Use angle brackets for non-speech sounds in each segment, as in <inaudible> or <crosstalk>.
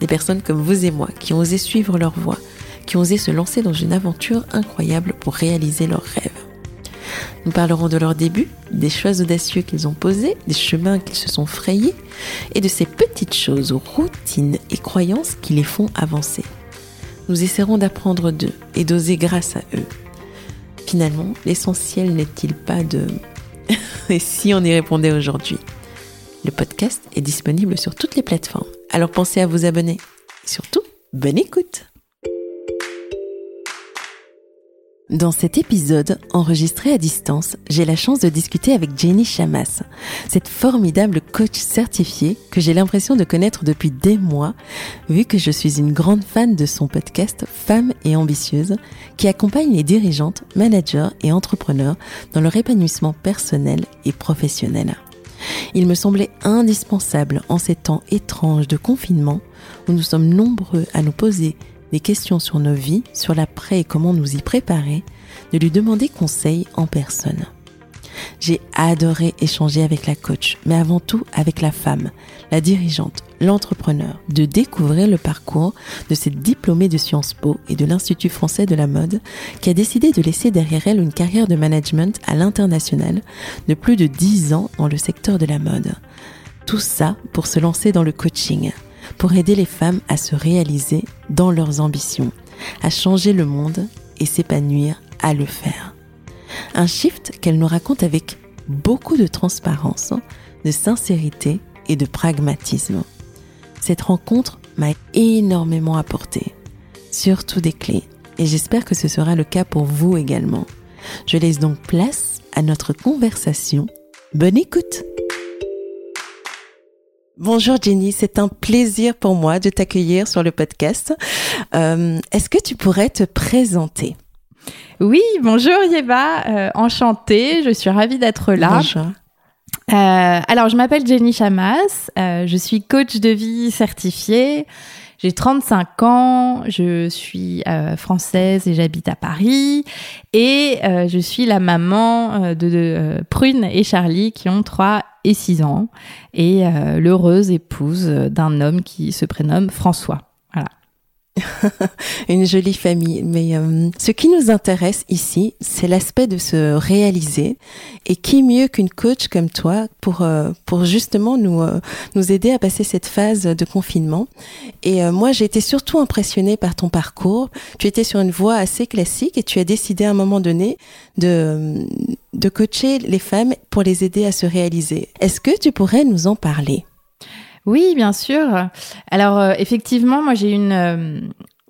Des personnes comme vous et moi qui ont osé suivre leur voie, qui ont osé se lancer dans une aventure incroyable pour réaliser leurs rêves. Nous parlerons de leurs débuts, des choix audacieux qu'ils ont posés, des chemins qu'ils se sont frayés et de ces petites choses, routines et croyances qui les font avancer. Nous essaierons d'apprendre d'eux et d'oser grâce à eux. Finalement, l'essentiel n'est-il pas de... <laughs> et si on y répondait aujourd'hui? Le podcast est disponible sur toutes les plateformes. Alors pensez à vous abonner. Surtout, bonne écoute Dans cet épisode, enregistré à distance, j'ai la chance de discuter avec Jenny Chamas, cette formidable coach certifiée que j'ai l'impression de connaître depuis des mois, vu que je suis une grande fan de son podcast Femmes et ambitieuses, qui accompagne les dirigeantes, managers et entrepreneurs dans leur épanouissement personnel et professionnel. Il me semblait indispensable en ces temps étranges de confinement où nous sommes nombreux à nous poser des questions sur nos vies, sur l'après et comment nous y préparer, de lui demander conseil en personne. J'ai adoré échanger avec la coach, mais avant tout avec la femme, la dirigeante, l'entrepreneur, de découvrir le parcours de cette diplômée de Sciences Po et de l'Institut français de la mode qui a décidé de laisser derrière elle une carrière de management à l'international de plus de 10 ans dans le secteur de la mode. Tout ça pour se lancer dans le coaching, pour aider les femmes à se réaliser dans leurs ambitions, à changer le monde et s'épanouir à le faire. Un shift qu'elle nous raconte avec beaucoup de transparence, de sincérité et de pragmatisme. Cette rencontre m'a énormément apporté, surtout des clés, et j'espère que ce sera le cas pour vous également. Je laisse donc place à notre conversation. Bonne écoute Bonjour Jenny, c'est un plaisir pour moi de t'accueillir sur le podcast. Euh, est-ce que tu pourrais te présenter? Oui, bonjour Yeba, euh, enchantée, je suis ravie d'être là. Bonjour. Euh, alors, je m'appelle Jenny Chamas, euh, je suis coach de vie certifiée. J'ai 35 ans, je suis euh, française et j'habite à Paris. Et je suis la maman de, de Prune et Charlie qui ont 3 et 6 ans. Et l'heureuse épouse d'un homme qui se prénomme François. <laughs> Une jolie famille. Mais euh, ce qui nous intéresse ici, c'est l'aspect de se réaliser. Et qui mieux qu'une coach comme toi pour, euh, pour justement nous, euh, nous aider à passer cette phase de confinement. Et moi, j'ai été surtout impressionnée par ton parcours. Tu étais sur une voie assez classique et tu as décidé à un moment donné de, de coacher les femmes pour les aider à se réaliser. Est-ce que tu pourrais nous en parler? Oui, bien sûr. Alors euh, effectivement, moi j'ai une euh,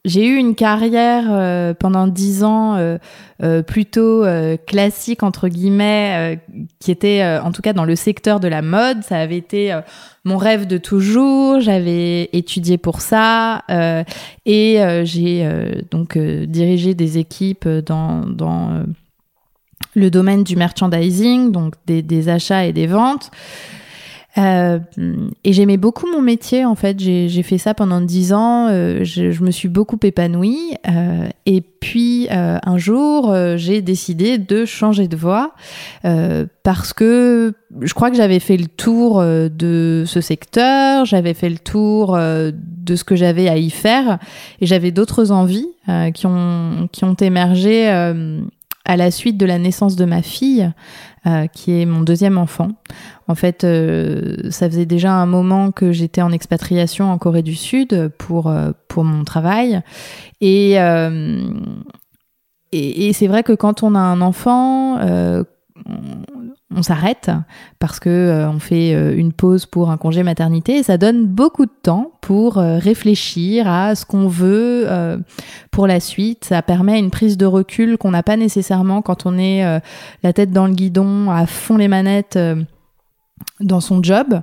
j'ai eu une carrière euh, pendant dix ans plutôt classique entre guillemets, qui était en tout cas dans le secteur de la mode. Ça avait été mon rêve de toujours. J'avais étudié pour ça et j'ai donc dirigé des équipes dans dans le domaine du merchandising, donc des achats et des ventes. Euh, et j'aimais beaucoup mon métier en fait. J'ai fait ça pendant dix ans. euh, je, je me suis beaucoup épanouie. euh, et puis un jour, j'ai décidé de changer de voie parce que je crois que j'avais fait le tour de ce secteur. J'avais fait le tour de ce que j'avais à y faire et j'avais d'autres envies qui ont qui ont émergé. À la suite de la naissance de ma fille, euh, qui est mon deuxième enfant. En fait, euh, ça faisait déjà un moment que j'étais en expatriation en Corée du Sud pour, euh, mon travail. Et, et, c'est vrai que quand on a un enfant, on, s'arrête parce que on fait une pause pour un congé maternité ça donne beaucoup de temps pour réfléchir à ce qu'on veut pour la suite. Ça permet une prise de recul qu'on n'a pas nécessairement quand on est euh, la tête dans le guidon, à fond les manettes. euh, dans son job.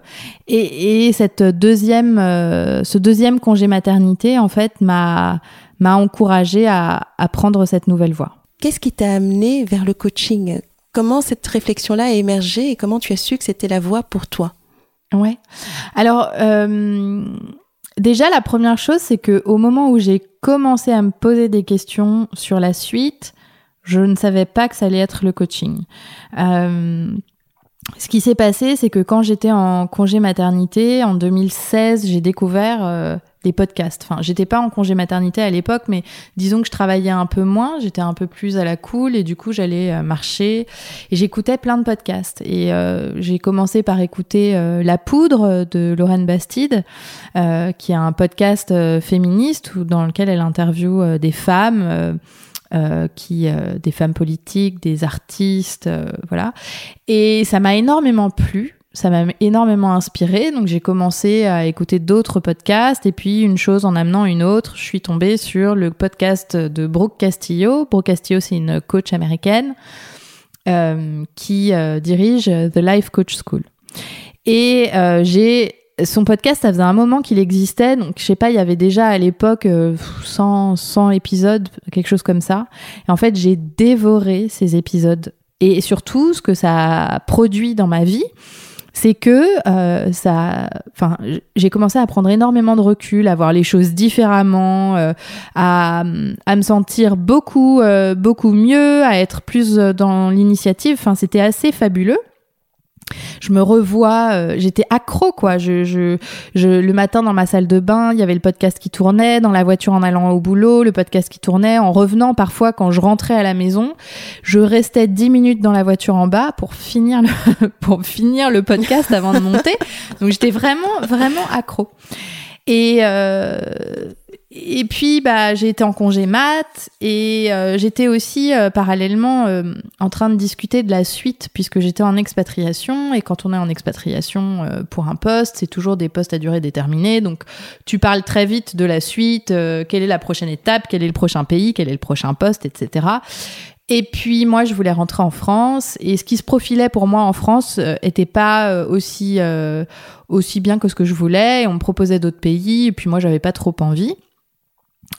Et, cette deuxième, euh, ce deuxième congé maternité, en fait, m'a m'a encouragé à, à prendre cette nouvelle voie. Qu'est-ce qui t'a amené vers le coaching? Comment cette réflexion-là a émergé et comment tu as su que c'était la voie pour toi? Ouais. Alors, euh, déjà, la première chose, c'est que au moment où j'ai commencé à me poser des questions sur la suite, je ne savais pas que ça allait être le coaching. Euh, ce qui s'est passé, c'est que quand j'étais en congé maternité, en 2016, j'ai découvert euh, des podcasts. Enfin, j'étais pas en congé maternité à l'époque, mais disons que je travaillais un peu moins, j'étais un peu plus à la cool et du coup, j'allais euh, marcher et j'écoutais plein de podcasts. Et euh, j'ai commencé par écouter La Poudre de Lorraine Bastide, qui est un podcast féministe dans lequel elle interviewe des femmes euh, qui euh, des femmes politiques, des artistes, euh, voilà. Et ça m'a énormément plu. Ça m'a énormément inspiré, donc j'ai commencé à écouter d'autres podcasts et puis une chose en amenant une autre, je suis tombée sur le podcast de Brooke Castillo. Brooke Castillo, c'est une coach américaine qui dirige The Life Coach School. Et j'ai son podcast, ça faisait un moment qu'il existait, donc je sais pas, il y avait déjà à l'époque 100, euh, 100 épisodes, quelque chose comme ça. Et en fait, j'ai dévoré ces épisodes. Et surtout, ce que ça a produit dans ma vie, c'est que euh, ça, enfin, j'ai commencé à prendre énormément de recul, à voir les choses différemment, euh, à, à, me sentir beaucoup, beaucoup mieux, à être plus dans l'initiative. Enfin, c'était assez fabuleux je me revois, euh, j'étais accro quoi. Je, je, je, le matin dans ma salle de bain, il y avait le podcast qui tournait, dans la voiture en allant au boulot, le podcast qui tournait, en revenant parfois quand je rentrais à la maison, je restais dix minutes dans la voiture en bas pour finir le, <laughs> pour finir le podcast avant de monter. <laughs> Donc j'étais vraiment vraiment accro. Et euh, et puis, bah, j'ai été en congé mat et euh, j'étais aussi euh, parallèlement euh, en train de discuter de la suite puisque j'étais en expatriation et quand on est en expatriation pour un poste, c'est toujours des postes à durée déterminée. Donc, tu parles très vite de la suite, quelle est la prochaine étape, quel est le prochain pays, quel est le prochain poste, etc. Et puis moi, je voulais rentrer en France et ce qui se profilait pour moi en France était pas aussi aussi bien que ce que je voulais. On me proposait d'autres pays et puis moi, j'avais pas trop envie.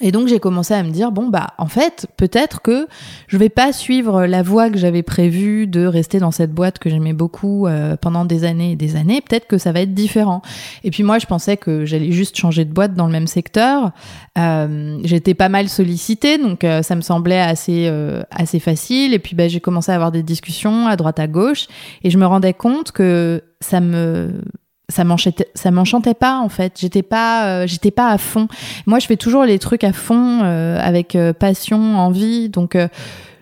Et donc j'ai commencé à me dire bon bah en fait peut-être que je vais pas suivre la voie que j'avais prévue de rester dans cette boîte que j'aimais beaucoup euh, pendant des années et des années. Peut-être que ça va être différent. Et puis moi je pensais que j'allais juste changer de boîte dans le même secteur. Euh, j'étais pas mal sollicitée donc euh, ça me semblait assez assez facile. Et puis bah, j'ai commencé à avoir des discussions à droite à gauche. Et je me rendais compte que ça me ça m'enchantait m'enchantait pas en fait. J'étais pas euh, j'étais pas à fond. Moi je fais toujours les trucs à fond euh, avec euh, passion envie. Donc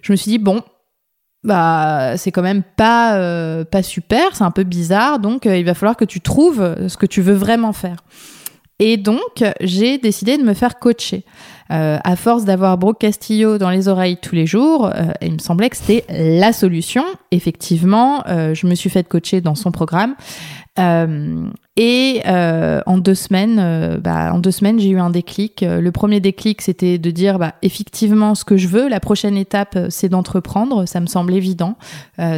je me suis dit bon bah c'est quand même pas pas super c'est un peu bizarre. Donc il va falloir que tu trouves ce que tu veux vraiment faire. Et donc j'ai décidé de me faire coacher. À force d'avoir Brooke Castillo dans les oreilles tous les jours, il me semblait que c'était la solution. Effectivement, je me suis fait coacher dans son programme. Euh, et euh, en deux semaines, euh, bah, en deux semaines, j'ai eu un déclic. Le premier déclic, c'était de dire, bah, effectivement, ce que je veux. La prochaine étape, c'est d'entreprendre. Ça me semble évident.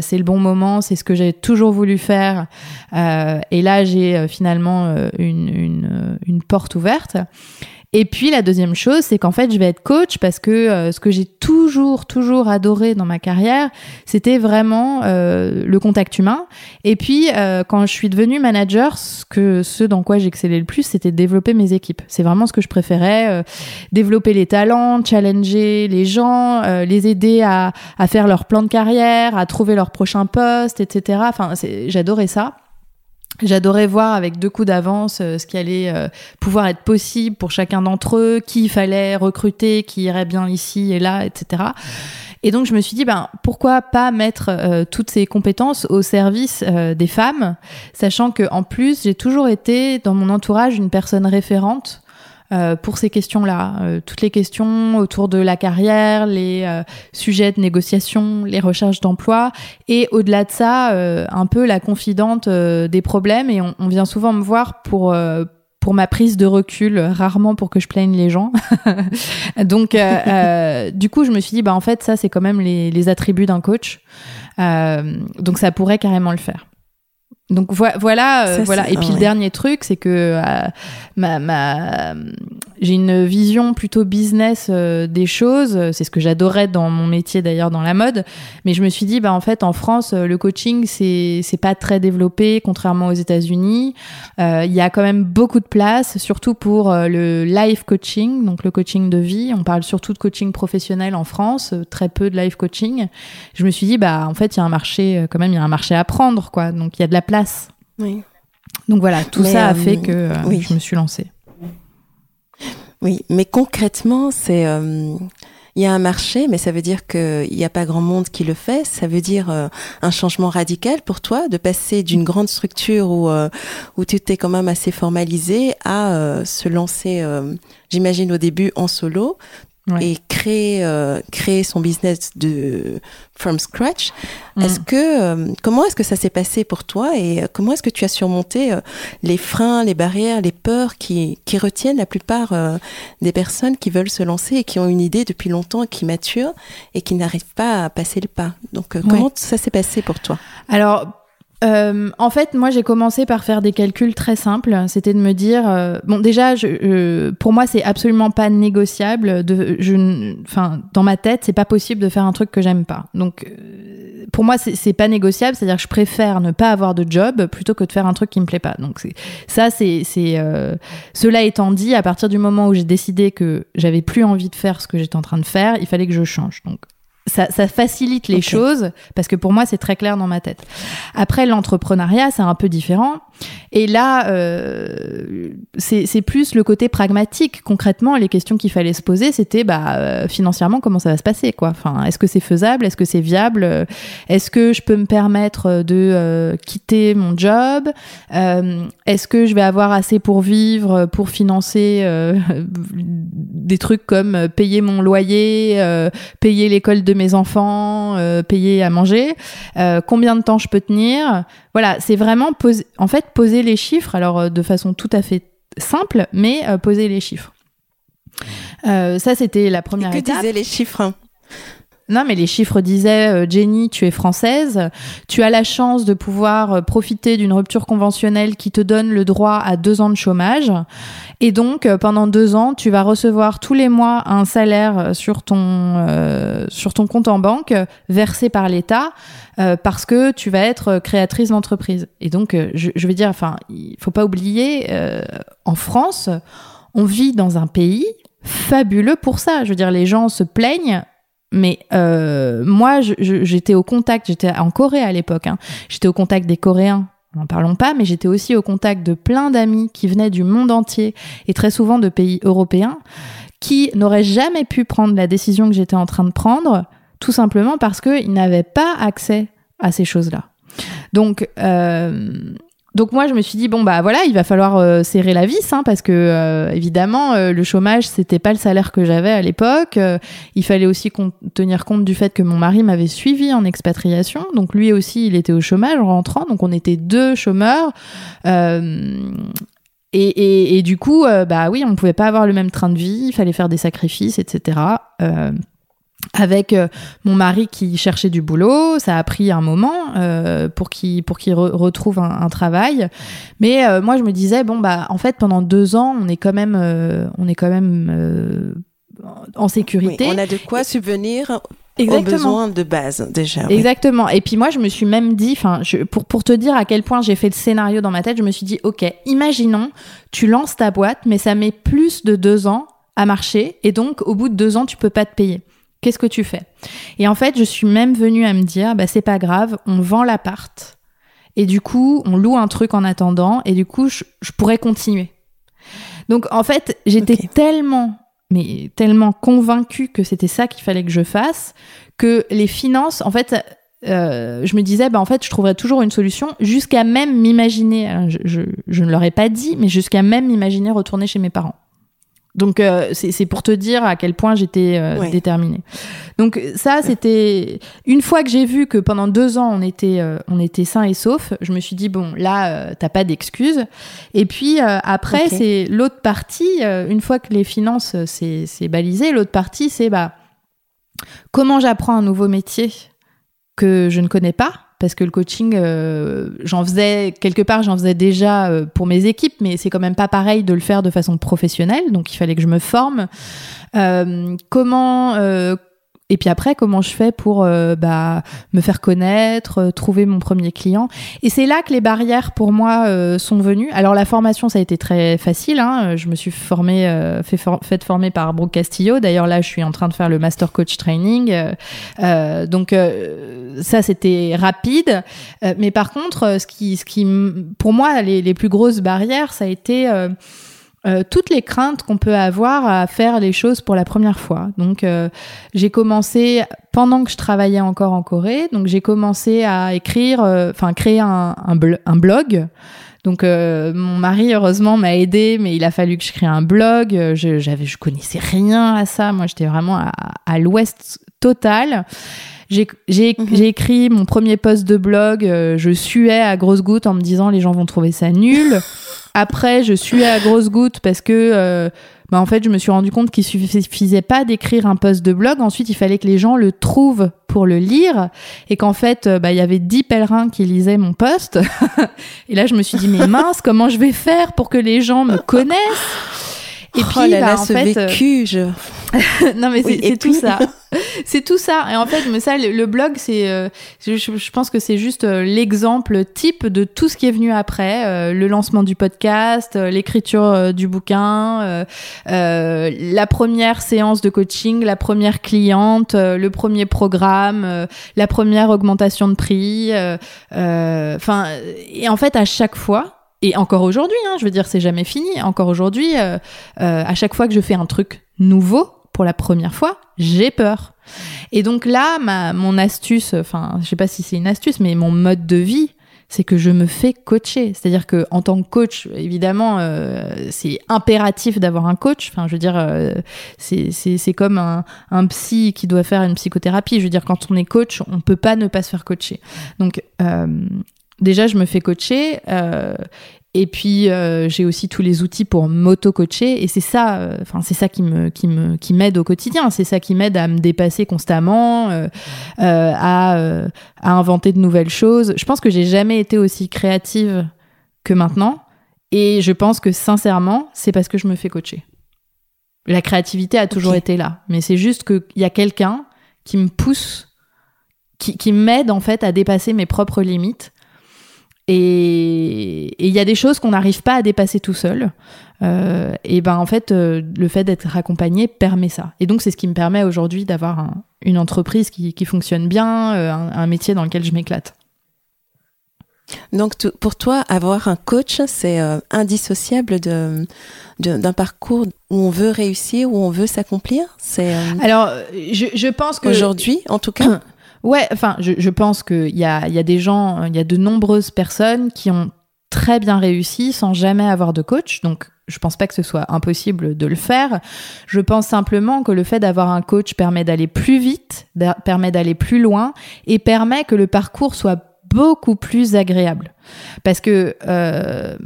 c'est le bon moment. C'est ce que j'ai toujours voulu faire. et là, j'ai finalement une, une, une porte ouverte. Et puis la deuxième chose, c'est qu'en fait, je vais être coach parce que euh, ce que j'ai toujours, toujours adoré dans ma carrière, c'était vraiment euh, le contact humain. Et puis, euh, quand je suis devenue manager, ce, que, ce dans quoi j'excellais le plus, c'était développer mes équipes. C'est vraiment ce que je préférais, développer les talents, challenger les gens, les aider à, à faire leur plan de carrière, à trouver leur prochain poste, etc. Enfin, j'adorais ça. J'adorais voir avec deux coups d'avance euh, ce qui allait euh, pouvoir être possible pour chacun d'entre eux, qui il fallait recruter, qui irait bien ici et là, etc. Et donc je me suis dit, ben pourquoi pas mettre euh, toutes ces compétences au service des femmes, sachant que en plus j'ai toujours été dans mon entourage une personne référente euh, pour ces questions-là. Euh, toutes les questions autour de la carrière, les euh, sujets de négociation, les recherches d'emploi, et au-delà de ça, un peu la confidente des problèmes. Et on, vient souvent me voir pour pour ma prise de recul, rarement pour que je plaigne les gens. <laughs> Donc, du coup, je me suis dit, bah en fait, ça, c'est quand même les, les attributs d'un coach. donc, ça pourrait carrément le faire. Donc voilà, euh, voilà. Et puis le dernier truc, c'est que euh, ma, ma j'ai une vision plutôt business euh, des choses. C'est ce que j'adorais dans mon métier d'ailleurs dans la mode. Mais je me suis dit, bah en fait, en France, le coaching c'est c'est pas très développé, contrairement aux États-Unis. Il y a quand même beaucoup de place, surtout pour le life coaching, donc le coaching de vie. On parle surtout de coaching professionnel en France, très peu de life coaching. Je me suis dit, bah en fait, il y a un marché quand même, il y a un marché à prendre, quoi. Donc il y a de la place oui. Donc voilà, tout ça a euh, fait que euh, je me suis lancée. Oui, mais concrètement, c'est euh, il y a un marché, mais ça veut dire qu'il n'y a pas grand monde qui le fait. Ça veut dire un changement radical pour toi de passer d'une grande structure où, où tu étais quand même assez formalisé à se lancer, j'imagine au début en solo, et créer euh, créer son business de from scratch. Mm. Est-ce que euh, comment est-ce que ça s'est passé pour toi et euh, comment est-ce que tu as surmonté les freins, les barrières, les peurs qui qui retiennent la plupart des personnes qui veulent se lancer et qui ont une idée depuis longtemps, qui maturent et qui n'arrivent pas à passer le pas? Donc comment ça s'est passé pour toi? Alors euh, en fait, moi, j'ai commencé par faire des calculs très simples. C'était de me dire, euh, bon, déjà, je, pour moi, c'est absolument pas négociable. De, je, enfin, dans ma tête, c'est pas possible de faire un truc que j'aime pas. Donc, euh, pour moi, c'est pas négociable. C'est-à-dire que je préfère ne pas avoir de job plutôt que de faire un truc qui me plaît pas. Donc, ça, c'est, c'est cela étant dit, à partir du moment où j'ai décidé que j'avais plus envie de faire ce que j'étais en train de faire, il fallait que je change. Donc, ça, ça, facilite les choses parce que pour moi c'est très clair dans ma tête. Après l'entrepreneuriat c'est un peu différent et là euh, c'est plus le côté pragmatique. Concrètement les questions qu'il fallait se poser c'était bah euh, financièrement comment ça va se passer quoi? Enfin est-ce que c'est faisable, est-ce que c'est viable, est-ce que je peux me permettre de euh, quitter mon job, euh, est-ce que je vais avoir assez pour vivre, pour financer euh, <laughs> des trucs comme payer mon loyer, payer l'école de mes enfants, euh, payer à manger, euh, combien de temps je peux tenir? Voilà, c'est vraiment poser, en fait poser les chiffres, alors euh, de façon tout à fait simple, mais poser les chiffres. ça, c'était la première que étape. disaient les chiffres hein? Non, mais les chiffres disaient Jenny, tu es française, tu as la chance de pouvoir profiter d'une rupture conventionnelle qui te donne le droit à deux ans de chômage. Et donc, euh, pendant deux ans, tu vas recevoir tous les mois un salaire euh, sur ton, euh, sur ton compte en banque versé par l'État parce que tu vas être créatrice d'entreprise. Et donc, je, je, veux dire, enfin, il faut pas oublier, en France, on vit dans un pays fabuleux pour ça. Je veux dire, les gens se plaignent mais euh, moi, j'étais au contact, j'étais en Corée à l'époque, hein. j'étais au contact des Coréens n'en parlons pas, mais j'étais aussi au contact de plein d'amis qui venaient du monde entier et très souvent de pays européens qui n'auraient jamais pu prendre la décision que j'étais en train de prendre, tout simplement parce qu'ils n'avaient pas accès à ces choses-là. Donc, euh, donc moi je me suis dit bon bah voilà il va falloir euh, serrer la vis hein, parce que euh, évidemment euh, le chômage c'était pas le salaire que j'avais à l'époque. Il fallait aussi tenir compte du fait que mon mari m'avait suivi en expatriation. Donc lui aussi il était au chômage en rentrant. Donc on était deux chômeurs. Et, et, du coup bah oui on pouvait pas avoir le même train de vie. Il fallait faire des sacrifices etc avec euh, mon mari qui cherchait du boulot, ça a pris un moment euh, pour qu'il pour qu'il retrouve un, travail. Mais euh, moi, je me disais bon bah en fait pendant deux ans, on est quand même on est quand même en sécurité. on a de quoi subvenir Exactement. aux besoins de base déjà. Exactement. Et puis moi, je me suis même dit, enfin, pour pour te dire à quel point j'ai fait le scénario dans ma tête, je me suis dit, ok, imaginons, tu lances ta boîte, mais ça met plus de deux ans à marcher, et donc au bout de deux ans, tu peux pas te payer. Qu'est-ce que tu fais? Et en fait, je suis même venue à me dire, bah c'est pas grave, on vend l'appart. Et du coup, on loue un truc en attendant, et du coup, je, pourrais continuer. Donc en fait, j'étais tellement, mais tellement convaincue que c'était ça qu'il fallait que je fasse, que les finances, en fait, euh, je me disais, bah en fait, je trouverais toujours une solution, jusqu'à même m'imaginer, je, je, je ne leur ai pas dit, mais jusqu'à même m'imaginer retourner chez mes parents. Donc euh, c'est pour te dire à quel point j'étais euh, déterminée. Donc ça c'était une fois que j'ai vu que pendant deux ans on était euh, on était sain et sauf, je me suis dit bon là t'as pas d'excuses. Et puis après c'est l'autre partie une fois que les finances c'est balisé, l'autre partie c'est bah comment j'apprends un nouveau métier que je ne connais pas parce que le coaching, euh, j'en faisais quelque part, j'en faisais déjà euh, pour mes équipes, mais c'est quand même pas pareil de le faire de façon professionnelle, donc il fallait que je me forme. Euh, comment et puis après, comment je fais pour euh, bah, me faire connaître, euh, trouver mon premier client? Et c'est là que les barrières pour moi euh, sont venues. Alors la formation, ça a été très facile. Hein. Je me suis formée, fait, fait former par Brooke Castillo. D'ailleurs là, je suis en train de faire le Master Coach Training. donc ça, c'était rapide. mais par contre, ce qui, ce qui, pour moi, les plus grosses barrières, ça a été euh, toutes les craintes qu'on peut avoir à faire les choses pour la première fois. Donc euh, j'ai commencé pendant que je travaillais encore en Corée, donc j'ai commencé à écrire, euh, enfin créer un, un, blog. Donc mon mari heureusement m'a aidé, mais il a fallu que je crée un blog. Je j'avais je connaissais rien à ça. Moi j'étais vraiment à, à l'ouest total. J'ai mmh. écrit mon premier post de blog, je suais à grosses gouttes en me disant les gens vont trouver ça nul. <laughs> Après, je suis à grosse goutte parce que, euh, bah, en fait, je me suis rendu compte qu'il suffisait pas d'écrire un post de blog. Ensuite, il fallait que les gens le trouvent pour le lire et qu'en fait, euh, bah, il y avait dix pèlerins qui lisaient mon post. <laughs> et là, je me suis dit, mais mince, comment je vais faire pour que les gens me connaissent? Et oh puis, là bah, en fait, euh, vécu, je... <laughs> non mais c'est tout ça. <laughs> c'est tout ça. Et en fait, mais ça, le, blog, c'est, euh, je, je, pense que c'est juste euh, l'exemple type de tout ce qui est venu après, le lancement du podcast, l'écriture du bouquin, la première séance de coaching, la première cliente, le premier programme, la première augmentation de prix. Enfin, et en fait, à chaque fois, et encore aujourd'hui, hein, je veux dire, c'est jamais fini. Encore aujourd'hui, euh, euh, à chaque fois que je fais un truc nouveau pour la première fois, j'ai peur. Et donc là, ma, mon astuce, enfin, je sais pas si c'est une astuce, mais mon mode de vie, c'est que je me fais coacher. C'est-à-dire que en tant que coach, évidemment, euh, c'est impératif d'avoir un coach. Enfin, je veux dire, euh, c'est comme un, un, psy qui doit faire une psychothérapie. Je veux dire, quand on est coach, on peut pas ne pas se faire coacher. Donc, euh, déjà, je me fais coacher. Euh, et puis euh, j'ai aussi tous les outils pour m'auto-coacher et c'est ça, euh, enfin c'est ça qui me qui me qui m'aide au quotidien, c'est ça qui m'aide à me dépasser constamment, à, à inventer de nouvelles choses. Je pense que j'ai jamais été aussi créative que maintenant et je pense que sincèrement c'est parce que je me fais coacher. La créativité a toujours été là, mais c'est juste qu'il y a quelqu'un qui me pousse, qui, qui m'aide en fait à dépasser mes propres limites et il y a des choses qu'on n'arrive pas à dépasser tout seul. Euh, et ben en fait, euh, le fait d'être accompagné permet ça. Et donc c'est ce qui me permet aujourd'hui d'avoir une entreprise qui, qui fonctionne bien, euh, un, métier dans lequel je m'éclate. Donc pour toi, avoir un coach, c'est indissociable de, d'un parcours où on veut réussir, où on veut s'accomplir? C'est alors je, je pense que aujourd'hui, en tout cas? <clears throat> Ouais, enfin, je, je pense qu'il y a, y a des gens, il y a de nombreuses personnes qui ont très bien réussi sans jamais avoir de coach. Donc, je pense pas que ce soit impossible de le faire. Je pense simplement que le fait d'avoir un coach permet d'aller plus vite, permet d'aller plus loin et permet que le parcours soit beaucoup plus agréable. Parce que euh,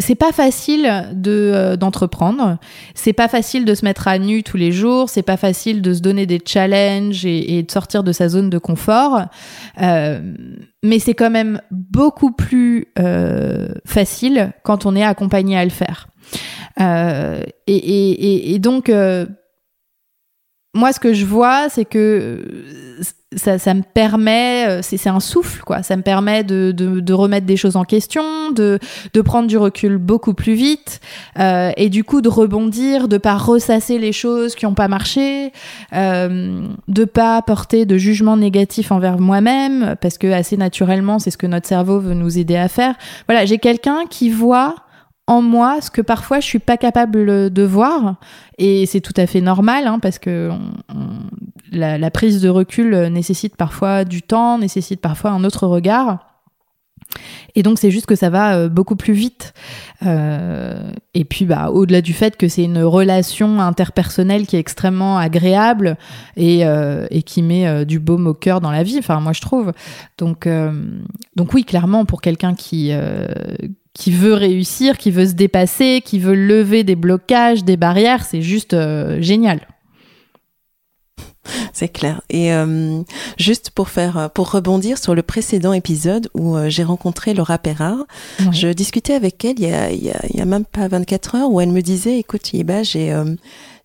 c'est pas facile de euh, d'entreprendre, c'est pas facile de se mettre à nu tous les jours, c'est pas facile de se donner des challenges et, de sortir de sa zone de confort, euh, mais c'est quand même beaucoup plus euh, facile quand on est accompagné à le faire. Et, et, donc moi, ce que je vois, c'est que euh, ça, ça, me permet, euh, c'est un souffle, quoi. Ça me permet de, de, de, remettre des choses en question, de, de prendre du recul beaucoup plus vite, euh, et du coup de rebondir, de pas ressasser les choses qui n'ont pas marché, euh, de pas porter de jugement négatif envers moi-même, parce que assez naturellement, c'est ce que notre cerveau veut nous aider à faire. Voilà, j'ai quelqu'un qui voit en moi ce que parfois je suis pas capable de voir et c'est tout à fait normal hein, parce que la, prise de recul nécessite parfois du temps, nécessite parfois un autre regard. Et donc c'est juste que ça va euh, beaucoup plus vite. Euh, et puis bah au-delà du fait que c'est une relation interpersonnelle qui est extrêmement agréable et, euh, et qui met du baume au cœur dans la vie. Enfin moi je trouve. Donc donc oui clairement pour quelqu'un qui qui veut réussir, qui veut se dépasser, qui veut lever des blocages, des barrières, c'est juste euh, génial. <laughs> C'est clair. Et euh, juste pour faire, pour rebondir sur le précédent épisode où euh, j'ai rencontré Laura Perrard, je discutais avec elle il y, a, il, y a, il y a même pas 24 heures où elle me disait, écoute, j'ai euh,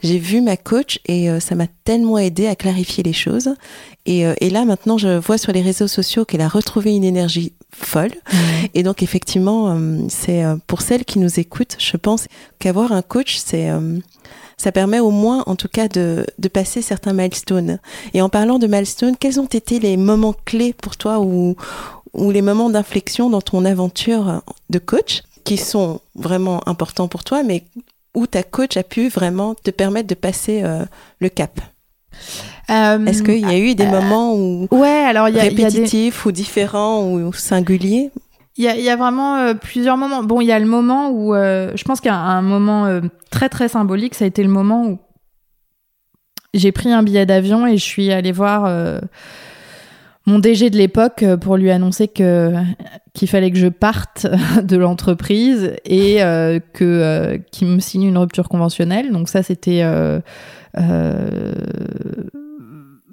j'ai vu ma coach et ça m'a tellement aidé à clarifier les choses. Et, et, là, maintenant, je vois sur les réseaux sociaux qu'elle a retrouvé une énergie folle. Et donc, effectivement, c'est pour celles qui nous écoutent, je pense qu'avoir un coach, c'est ça permet au moins, en tout cas, de, de passer certains milestones. Et en parlant de milestones, quels ont été les moments clés pour toi ou, ou les moments d'inflexion dans ton aventure de coach qui sont vraiment importants pour toi, mais où ta coach a pu vraiment te permettre de passer euh, le cap? Euh, Est-ce qu'il y a eu des euh, moments où ouais, alors y a, répétitifs y a des... ou différents ou singuliers? Il y a, y a, vraiment euh, plusieurs moments. Bon, il y a le moment où euh, je pense qu'il y a un moment euh, très très symbolique. Ça a été le moment où j'ai pris un billet d'avion et je suis allée voir mon DG de l'époque pour lui annoncer que qu'il fallait que je parte <laughs> de l'entreprise et que qu'il me signe une rupture conventionnelle. Donc ça, c'était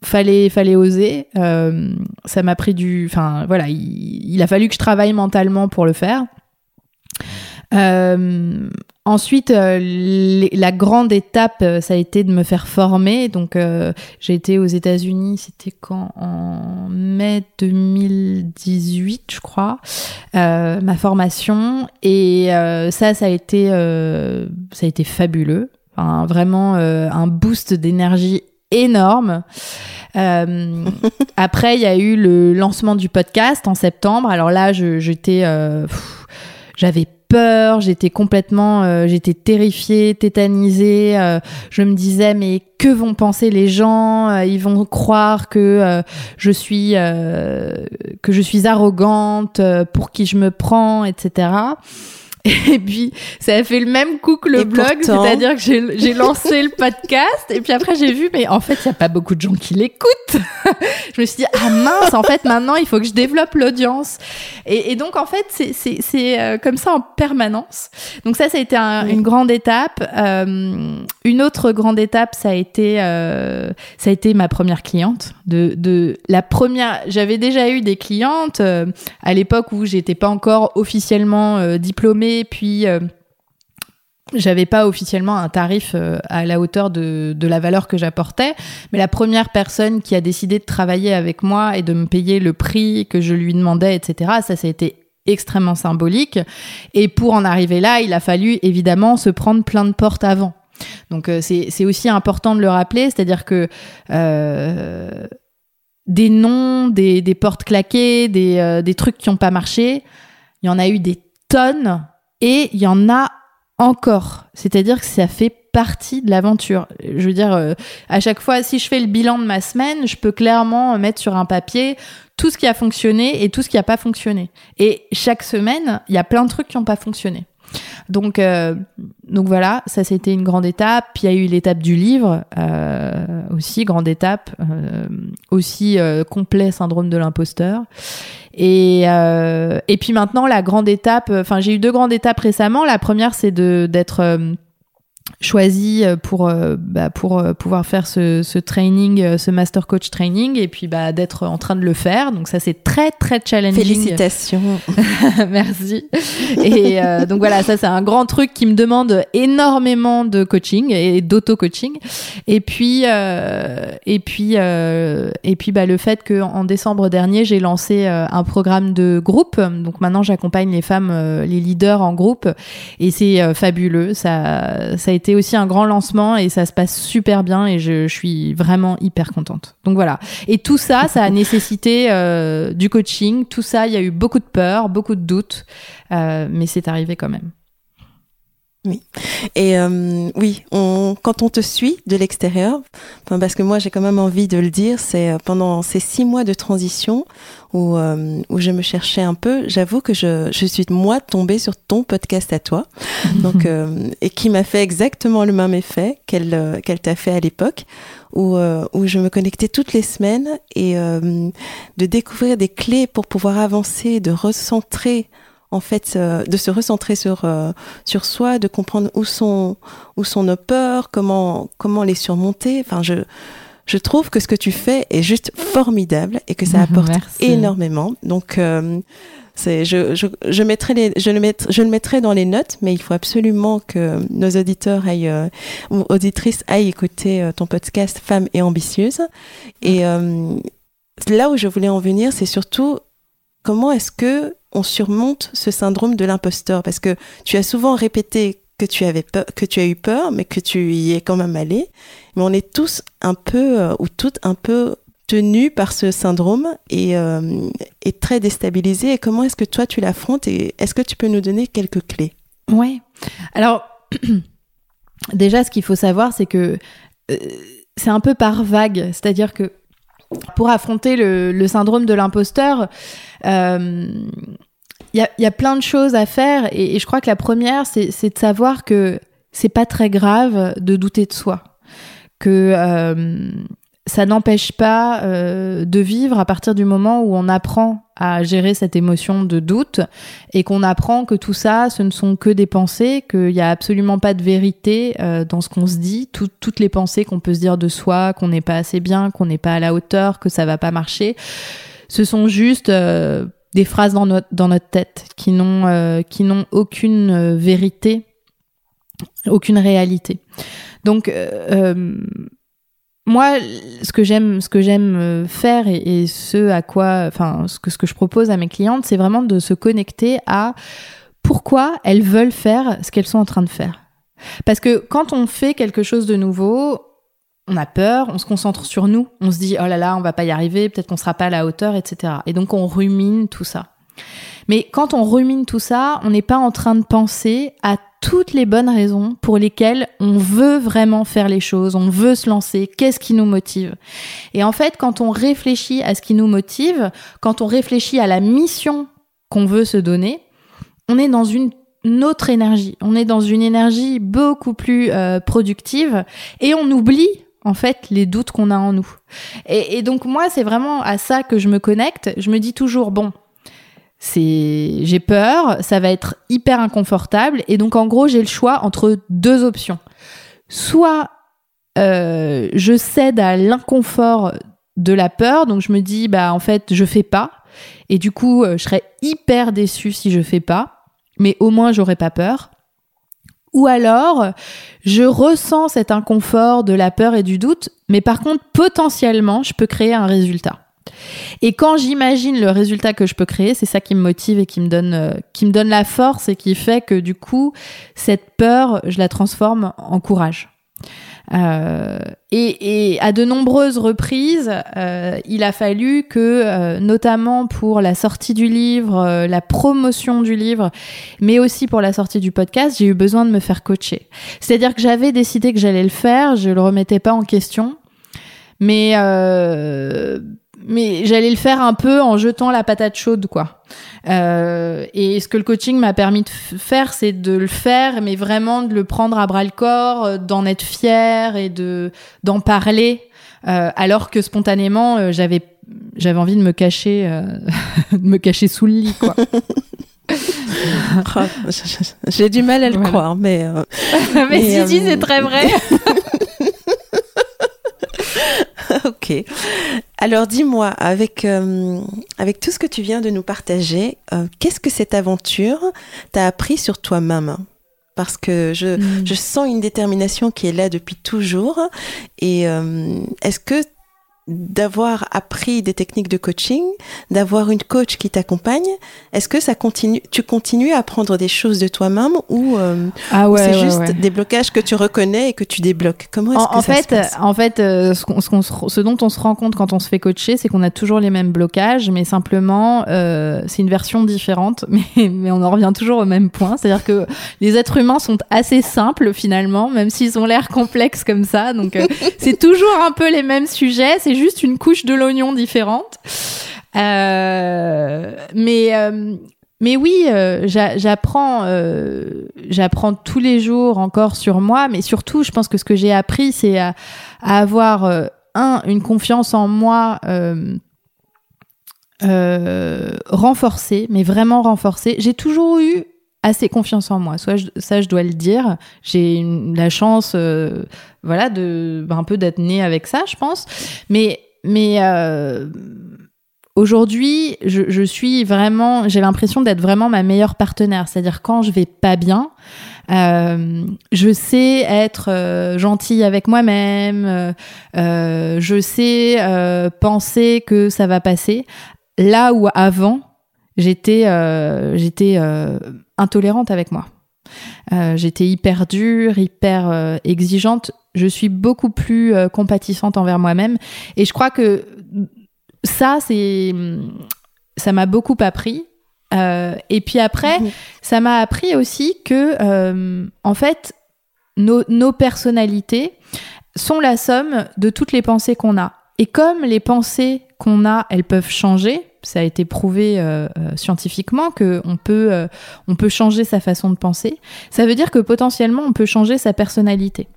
fallait fallait oser. Euh, ça m'a pris du enfin voilà il, a fallu que je travaille mentalement pour le faire. Euh, ensuite euh, la grande étape ça a été de me faire former. Donc j'ai été aux États-Unis c'était quand? En mai 2018 je crois. Ma formation. Et ça ça a été fabuleux Enfin, vraiment un boost d'énergie énorme. Euh, <laughs> après, il y a eu le lancement du podcast en septembre. Alors là, j'étais, euh, j'avais peur, j'étais complètement, euh, j'étais terrifiée, tétanisée. je me disais mais que vont penser les gens? Ils vont croire que je suis que je suis arrogante, pour qui je me prends, etc. Et puis, ça a fait le même coup que le blog, c'est-à-dire que j'ai lancé le podcast, et puis après j'ai vu, mais en fait, il n'y a pas beaucoup de gens qui l'écoutent. <laughs> je me suis dit, ah mince, en fait, maintenant, il faut que je développe l'audience. Et, et, donc, en fait, c'est euh, comme ça en permanence. Donc ça, ça a été une grande étape. Euh, une autre grande étape, ça a été, euh, ça a été ma première cliente. De, de la première, j'avais déjà eu des clientes euh, à l'époque où j'étais pas encore officiellement euh, puis euh, j'avais pas officiellement un tarif euh, à la hauteur de, la valeur que j'apportais, mais la première personne qui a décidé de travailler avec moi et de me payer le prix que je lui demandais, etc., ça, ça a été extrêmement symbolique. Et pour en arriver là, il a fallu évidemment se prendre plein de portes avant. Donc euh, c'est aussi important de le rappeler, c'est-à-dire que des noms, des, portes claquées, des, des trucs qui n'ont pas marché, il y en a eu des tonnes et il y en a encore. C'est-à-dire que ça fait partie de l'aventure. Je veux dire, euh, à chaque fois, si je fais le bilan de ma semaine, je peux clairement mettre sur un papier tout ce qui a fonctionné et tout ce qui n'a pas fonctionné. Et chaque semaine, il y a plein de trucs qui n'ont pas fonctionné. Donc, euh, donc voilà, ça c'était une grande étape. Puis il y a eu l'étape du livre euh, aussi, grande étape, euh, aussi euh, complet syndrome de l'imposteur. Et, euh, et puis maintenant la grande étape, enfin j'ai eu deux grandes étapes récemment. La première c'est de d'être choisi euh, pour euh, bah, pour euh, pouvoir faire ce, ce, training, ce master coach training, et puis bah, d'être en train de le faire. Donc ça c'est très très challenging. Félicitations. <laughs> Merci. Et donc voilà, ça c'est un grand truc qui me demande énormément de coaching et d'auto-coaching. Et puis et puis et puis bah, le fait que en décembre dernier j'ai lancé un programme de groupe. Donc maintenant j'accompagne les femmes, les leaders en groupe, et c'est fabuleux. Ça ça a été aussi un grand lancement et ça se passe super bien et je, suis vraiment hyper contente. Donc voilà. Et tout ça, ça a nécessité euh, du coaching. Tout ça, il y a eu beaucoup de peur, beaucoup de doutes, euh, mais c'est arrivé quand même. Oui. Et euh, oui, on, quand on te suit de l'extérieur, parce que moi j'ai quand même envie de le dire, c'est euh, pendant ces six mois de transition où, euh, où je me cherchais un peu, j'avoue que je, je suis moi tombée sur ton podcast à toi, <laughs> donc et qui m'a fait exactement le même effet qu'elle qu'elle t'a fait à l'époque, où, où je me connectais toutes les semaines et de découvrir des clés pour pouvoir avancer, de recentrer en fait euh, de se recentrer sur euh, sur soi, de comprendre où sont où sont nos peurs, comment comment les surmonter. Enfin, je je trouve que ce que tu fais est juste formidable et que ça apporte énormément. Donc, euh, c'est, je, je, je, mettrai les, je, le mettrai, je le mettrai dans les notes, mais il faut absolument que nos auditeurs aillent, euh, ou auditrices aillent écouter euh, ton podcast Femmes et ambitieuses. Et euh, là où je voulais en venir, c'est surtout comment est-ce que on surmonte ce syndrome de l'imposteur? Parce que tu as souvent répété que tu avais peur, que tu as eu peur, mais que tu y es quand même allé. Mais on est tous un peu, ou toutes un peu tenu par ce syndrome et, euh, très déstabilisé. Et comment est-ce que toi tu l'affrontes? Et est-ce que tu peux nous donner quelques clés? Ouais. Alors <clears throat> déjà, ce qu'il faut savoir, c'est que euh, c'est un peu par vague, c'est-à-dire que pour affronter le, syndrome de l'imposteur, euh, il y, a, plein de choses à faire et, je crois que la première, c'est de savoir que c'est pas très grave de douter de soi, que ça n'empêche pas euh, de vivre à partir du moment où on apprend à gérer cette émotion de doute et qu'on apprend que tout ça, ce ne sont que des pensées, qu'il n'y a absolument pas de vérité euh, dans ce qu'on se dit, toutes les pensées qu'on peut se dire de soi, qu'on n'est pas assez bien, qu'on n'est pas à la hauteur, que ça va pas marcher, ce sont juste euh, des phrases dans notre, dans notre tête qui n'ont qui n'ont aucune vérité, aucune réalité. Donc moi, ce que j'aime, ce que j'aime euh, faire et, ce à quoi, enfin, ce que, ce que je propose à mes clientes, c'est vraiment de se connecter à pourquoi elles veulent faire ce qu'elles sont en train de faire. Parce que quand on fait quelque chose de nouveau, on a peur, on se concentre sur nous, on se dit oh là là, on va pas y arriver, peut-être qu'on sera pas à la hauteur, etc. Et donc on rumine tout ça. Mais quand on rumine tout ça, on n'est pas en train de penser à toutes les bonnes raisons pour lesquelles on veut vraiment faire les choses, on veut se lancer, qu'est-ce qui nous motive. Et en fait, quand on réfléchit à ce qui nous motive, quand on réfléchit à la mission qu'on veut se donner, on est dans une autre énergie, on est dans une énergie beaucoup plus euh, productive et on oublie en fait les doutes qu'on a en nous. Et donc moi, c'est vraiment à ça que je me connecte. Je me dis toujours, bon, c'est j'ai peur, ça va être hyper inconfortable et donc en gros j'ai le choix entre deux options. Soit euh, je cède à l'inconfort de la peur, donc je me dis bah en fait je fais pas et du coup euh, je serais hyper déçue si je fais pas, mais au moins j'aurais pas peur. Ou alors je ressens cet inconfort de la peur et du doute, mais par contre potentiellement je peux créer un résultat. Et quand j'imagine le résultat que je peux créer, c'est ça qui me motive et qui me donne, euh, qui me donne la force et qui fait que du coup, cette peur, je la transforme en courage. Euh, et, à de nombreuses reprises, euh, il a fallu que, notamment pour la sortie du livre, la promotion du livre, mais aussi pour la sortie du podcast, j'ai eu besoin de me faire coacher. C'est-à-dire que j'avais décidé que j'allais le faire, je le remettais pas en question, mais mais j'allais le faire un peu en jetant la patate chaude, quoi. Euh, et ce que le coaching m'a permis de faire, c'est de le faire, mais vraiment de le prendre à bras le corps, euh, d'en être fier et de d'en parler, euh, alors que spontanément, euh, j'avais j'avais envie de me cacher, euh, <laughs> de me cacher sous le lit, quoi. <laughs> Oh, j'ai du mal à le croire, mais. <laughs> mais, mais si, si, c'est très vrai. ok. Alors dis-moi, avec, euh, avec tout ce que tu viens de nous partager, euh, qu'est-ce que cette aventure t'a appris sur toi-même? Parce que je, hmm. je, sens une détermination qui est là depuis toujours. Et euh, est-ce que d'avoir appris des techniques de coaching, d'avoir une coach qui t'accompagne, est-ce que ça continue, tu continues à apprendre des choses de toi-même ou, euh, ah c'est juste des blocages que tu reconnais et que tu débloques? Comment est-ce que en ça fait, se passe? En fait, euh, ce, ce, dont on se rend compte quand on se fait coacher, c'est qu'on a toujours les mêmes blocages, mais simplement euh, c'est une version différente, <laughs> mais, mais on en revient toujours au même point. C'est-à-dire que les êtres humains sont assez simples finalement, même s'ils ont l'air complexes comme ça. Donc c'est toujours un peu les mêmes sujets. C'est juste une couche de l'oignon différente. Euh, mais euh, mais oui, euh, j'apprends j'apprends tous les jours encore sur moi, mais surtout, je pense que ce que j'ai appris, c'est à, avoir un une confiance en moi. renforcée, mais vraiment renforcée. J'ai toujours eu assez confiance en moi. Soit ça, je dois le dire. J'ai la chance, euh, voilà, de ben, un peu d'être née avec ça, je pense. Mais mais euh, aujourd'hui, je, je, suis vraiment, j'ai l'impression d'être vraiment ma meilleure partenaire. C'est-à-dire quand je vais pas bien, euh, je sais être euh, gentille avec moi-même. Euh, euh je sais euh, penser que ça va passer. Là où avant, j'étais j'étais intolérante avec moi. j'étais hyper dure, hyper exigeante. Je suis beaucoup plus compatissante envers moi-même. Et je crois que ça, c'est, ça m'a beaucoup appris. Euh, et puis après, mhm. ça m'a appris aussi que, euh, en fait, nos, nos, personnalités sont la somme de toutes les pensées qu'on a. Et comme les pensées qu'on a, elles peuvent changer, ça a été prouvé euh, euh scientifiquement qu'on peut, euh, on peut changer sa façon de penser, ça veut dire que potentiellement on peut changer sa personnalité.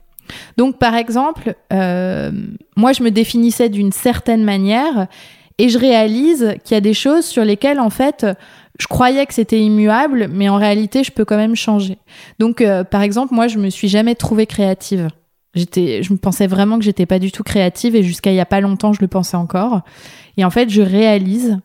Donc par exemple, euh, moi je me définissais d'une certaine manière et je réalise qu'il y a des choses sur lesquelles en fait je croyais que c'était immuable, mais en réalité je peux quand même changer. Donc par exemple, moi je me suis jamais trouvée créative. J'étais, je me pensais vraiment que j'étais pas du tout créative et jusqu'à il y a pas longtemps je le pensais encore. Et en fait je réalise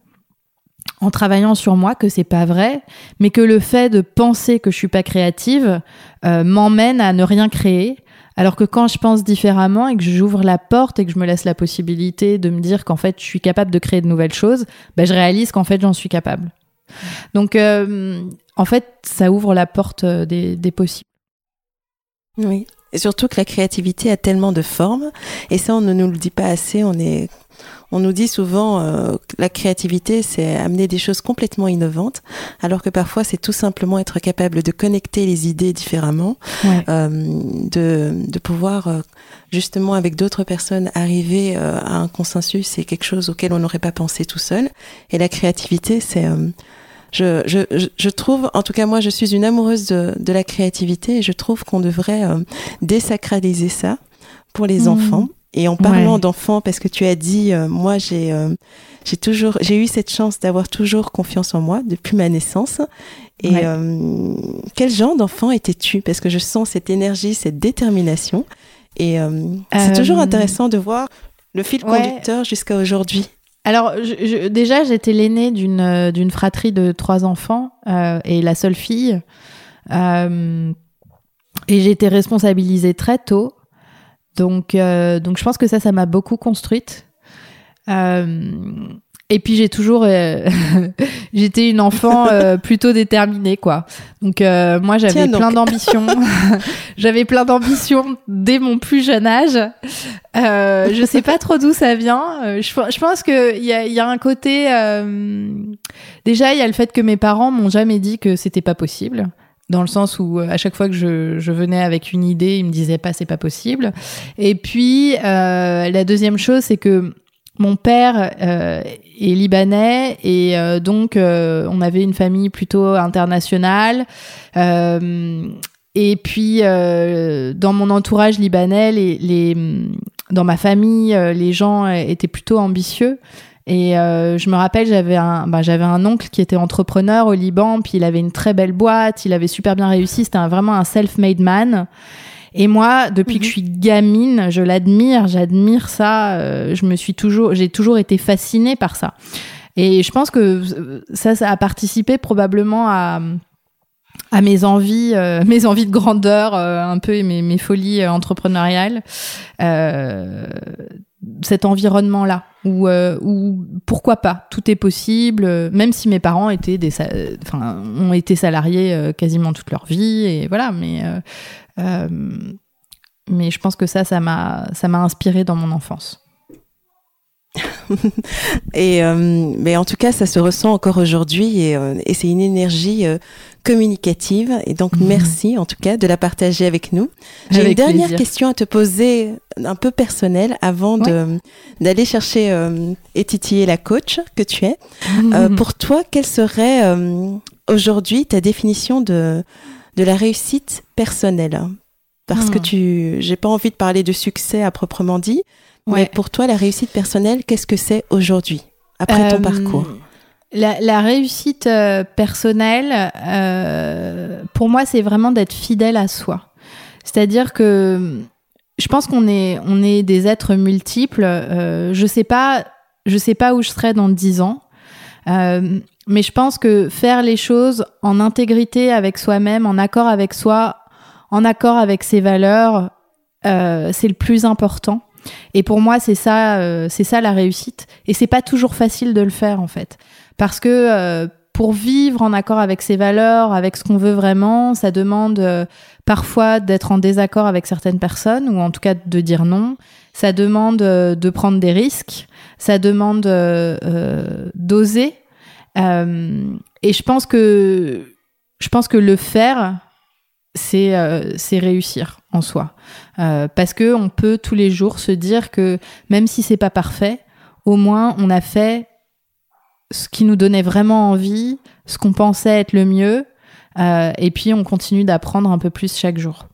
en travaillant sur moi que c'est pas vrai, mais que le fait de penser que je suis pas créative euh, m'emmène à ne rien créer alors que quand je pense différemment et que j'ouvre la porte et que je me laisse la possibilité de me dire qu'en fait je suis capable de créer de nouvelles choses, ben, je réalise qu'en fait j'en suis capable. Donc euh, en fait ça ouvre la porte euh, des, des possibles. Oui. Et surtout que la créativité a tellement de formes, et ça on ne nous le dit pas assez, on est on nous dit souvent euh, que la créativité, c'est amener des choses complètement innovantes, alors que parfois c'est tout simplement être capable de connecter les idées différemment, euh, de, de pouvoir euh, justement avec d'autres personnes arriver euh, à un consensus, c'est quelque chose auquel on n'aurait pas pensé tout seul. Et la créativité, c'est je, je, je, trouve, en tout cas moi, je suis une amoureuse de, de la créativité et je trouve qu'on devrait désacraliser ça pour les mmh. enfants et en parlant d'enfants, parce que tu as dit, euh, moi j'ai euh, j'ai toujours j'ai eu cette chance d'avoir toujours confiance en moi depuis ma naissance. Et euh, quel genre d'enfant étais-tu? Parce que je sens cette énergie, cette détermination. Et c'est toujours intéressant de voir le fil conducteur jusqu'à aujourd'hui. Alors je, déjà, j'étais l'aînée d'une d'une fratrie de trois enfants et la seule fille. et j'ai été responsabilisée très tôt. Donc, euh, donc je pense que ça, ça m'a beaucoup construite. Euh, et puis j'ai toujours, euh, <laughs> j'étais une enfant <laughs> plutôt déterminée, quoi. Donc moi j'avais plein d'ambitions. <laughs> j'avais plein d'ambitions dès mon plus jeune âge. je sais pas trop d'où ça vient. Je, je pense que il y a, y a, un côté. déjà il y a le fait que mes parents m'ont jamais dit que c'était pas possible dans le sens où euh, à chaque fois que je, je venais avec une idée, il me disait pas c'est pas possible. Et puis euh, la deuxième chose, c'est que mon père euh, est libanais et euh, donc euh, on avait une famille plutôt internationale. et puis dans mon entourage libanais, les, les, dans ma famille, les gens étaient plutôt ambitieux. Et euh, je me rappelle, j'avais un, bah, j'avais un oncle qui était entrepreneur au Liban, puis il avait une très belle boîte, il avait super bien réussi, c'était vraiment un self-made man. Et moi, depuis que je mhm. suis gamine, je l'admire, j'admire ça. Euh, je me suis toujours, j'ai toujours été fascinée par ça. Et je pense que euh, ça, ça a participé probablement à à mes envies, euh, <laughs> mes envies de grandeur, euh, un peu mes, mes folies entrepreneuriales. Euh, cet environnement-là où, euh, pourquoi pas tout est possible même si mes parents étaient des enfin ont été salariés euh, quasiment toute leur vie et voilà mais euh, mais je pense que ça ça m'a ça m'a inspiré dans mon enfance. <laughs> Et mais en tout cas ça se ressent encore aujourd'hui et, et c'est une énergie communicative. Et donc, mhm. merci en tout cas de la partager avec nous. J'ai une dernière question à te poser, un peu personnelle, avant de d'aller chercher euh, et titiller la coach que tu es. Mhm. Euh, pour toi, quelle serait euh, aujourd'hui ta définition de, de la réussite personnelle? Parce que hmm. tu, j'ai pas envie de parler de succès à proprement dit, mais pour toi, la réussite personnelle, qu'est-ce que c'est aujourd'hui, après ton parcours? La, réussite personnelle, pour moi, c'est vraiment d'être fidèle à soi. C'est-à-dire que je pense qu'on est, on est des êtres multiples. je sais sais pas où je serai dans dix ans. mais je pense que faire les choses en intégrité avec soi-même, en accord avec soi, en accord avec ses valeurs, euh, c'est le plus important. Et pour moi, c'est ça, euh, c'est ça la réussite. Et c'est pas toujours facile de le faire en fait, parce que euh, pour vivre en accord avec ses valeurs, avec ce qu'on veut vraiment, ça demande parfois d'être en désaccord avec certaines personnes, ou en tout cas de dire non. Ça demande de prendre des risques. Ça demande d'oser. et je pense que je pense que le faire, c'est euh, c'est réussir en soi euh, parce que on peut tous les jours se dire que même si c'est pas parfait au moins on a fait ce qui nous donnait vraiment envie ce qu'on pensait être le mieux euh, et puis on continue d'apprendre un peu plus chaque jour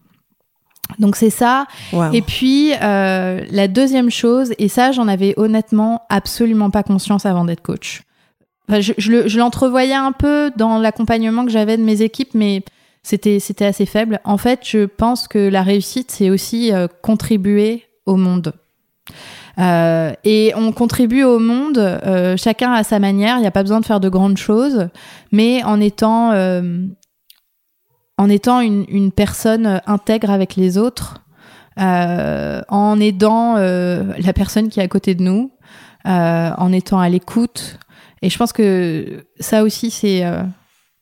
donc c'est ça et puis la deuxième chose et ça j'en avais honnêtement absolument pas conscience avant d'être coach je, je l'entrevoyais un peu dans l'accompagnement que j'avais de mes équipes mais c'était c'était assez faible. En fait, je pense que la réussite, c'est aussi euh, contribuer au monde. Euh, et on contribue au monde, euh, chacun à sa manière. Il n'y a pas besoin de faire de grandes choses, mais en étant en étant une, une, personne intègre avec les autres, en aidant la personne qui est à côté de nous, en étant à l'écoute. Et je pense que ça aussi, c'est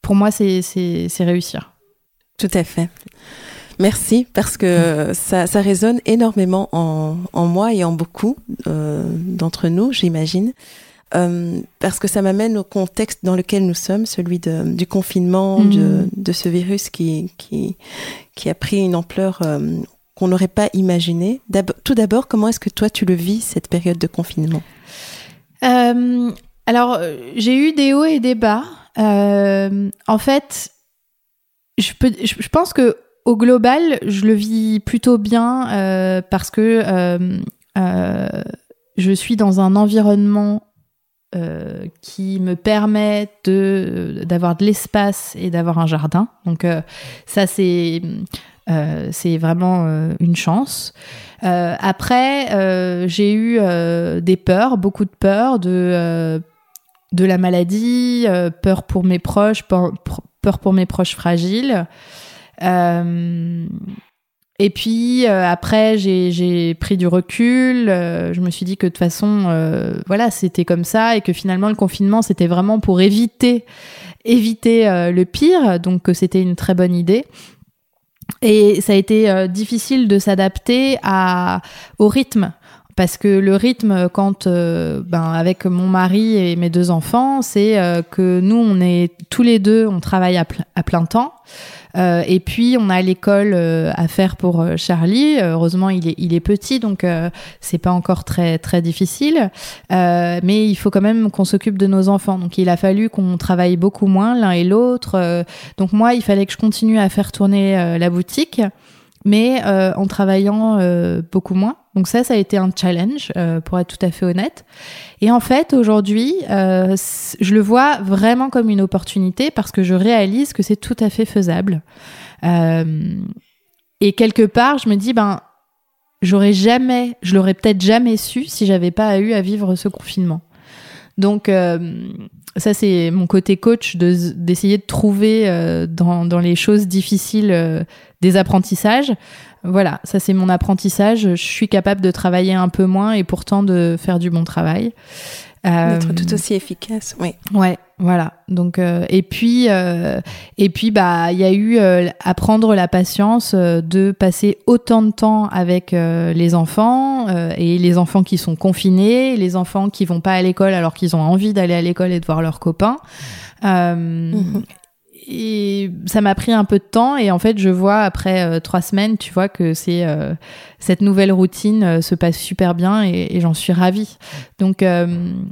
pour moi, c'est réussir. Tout à fait. Merci parce que ça, ça résonne énormément en, en, moi et en beaucoup euh, d'entre nous, j'imagine. Euh, parce que ça m'amène au contexte dans lequel nous sommes, celui de, du confinement, de, mm. de, ce virus qui, qui, qui, a pris une ampleur euh, qu'on n'aurait pas imaginée. Tout d'abord, comment est-ce que toi tu le vis, cette période de confinement? Euh, Alors, j'ai eu des hauts et des bas. en fait, je, peux, je, pense que au global, je le vis plutôt bien euh, parce que euh, euh, je suis dans un environnement qui me permet de d'avoir de l'espace et d'avoir un jardin. Donc ça c'est c'est vraiment une chance. après, j'ai eu des peurs, beaucoup de peurs de de la maladie, peur pour mes proches, peur pour mes proches fragiles. Euh, et puis euh, après, j'ai pris du recul. Euh, je me suis dit que de toute façon, voilà, c'était comme ça et que finalement le confinement, c'était vraiment pour éviter éviter le pire. Donc que c'était une très bonne idée. Et ça a été difficile de s'adapter au rythme parce que le rythme quand ben avec mon mari et mes deux enfants c'est que nous on est tous les deux on travaille à, plein temps euh, et puis on a l'école à faire pour Charlie. Heureusement il est il est petit donc c'est pas encore très très difficile. Mais il faut quand même qu'on s'occupe de nos enfants. Donc il a fallu qu'on travaille beaucoup moins l'un et l'autre. Donc moi il fallait que je continue à faire tourner la boutique. Mais en travaillant beaucoup moins donc ça, ça a été un challenge, euh, pour être tout à fait honnête. Et en fait, aujourd'hui, euh, je le vois vraiment comme une opportunité parce que je réalise que c'est tout à fait faisable. Euh, et quelque part, je me dis, ben, j'aurais jamais, je l'aurais peut-être jamais su si j'avais pas eu à vivre ce confinement. Donc ça, c'est mon côté coach d'essayer de, trouver dans, dans, les choses difficiles des apprentissages. Voilà, ça c'est mon apprentissage. Je suis capable de travailler un peu moins et pourtant de faire du bon travail. D'être tout euh, aussi efficace, oui. Ouais, voilà. Donc euh, et puis euh, et puis bah il y a eu apprendre la patience de passer autant de temps avec les enfants et les enfants qui sont confinés, les enfants qui vont pas à l'école alors qu'ils ont envie d'aller à l'école et de voir leurs copains. Mhm et ça m'a pris un peu de temps et en fait je vois après euh, trois semaines tu vois que c'est euh, cette nouvelle routine euh, se passe super bien et, j'en suis ravie. Donc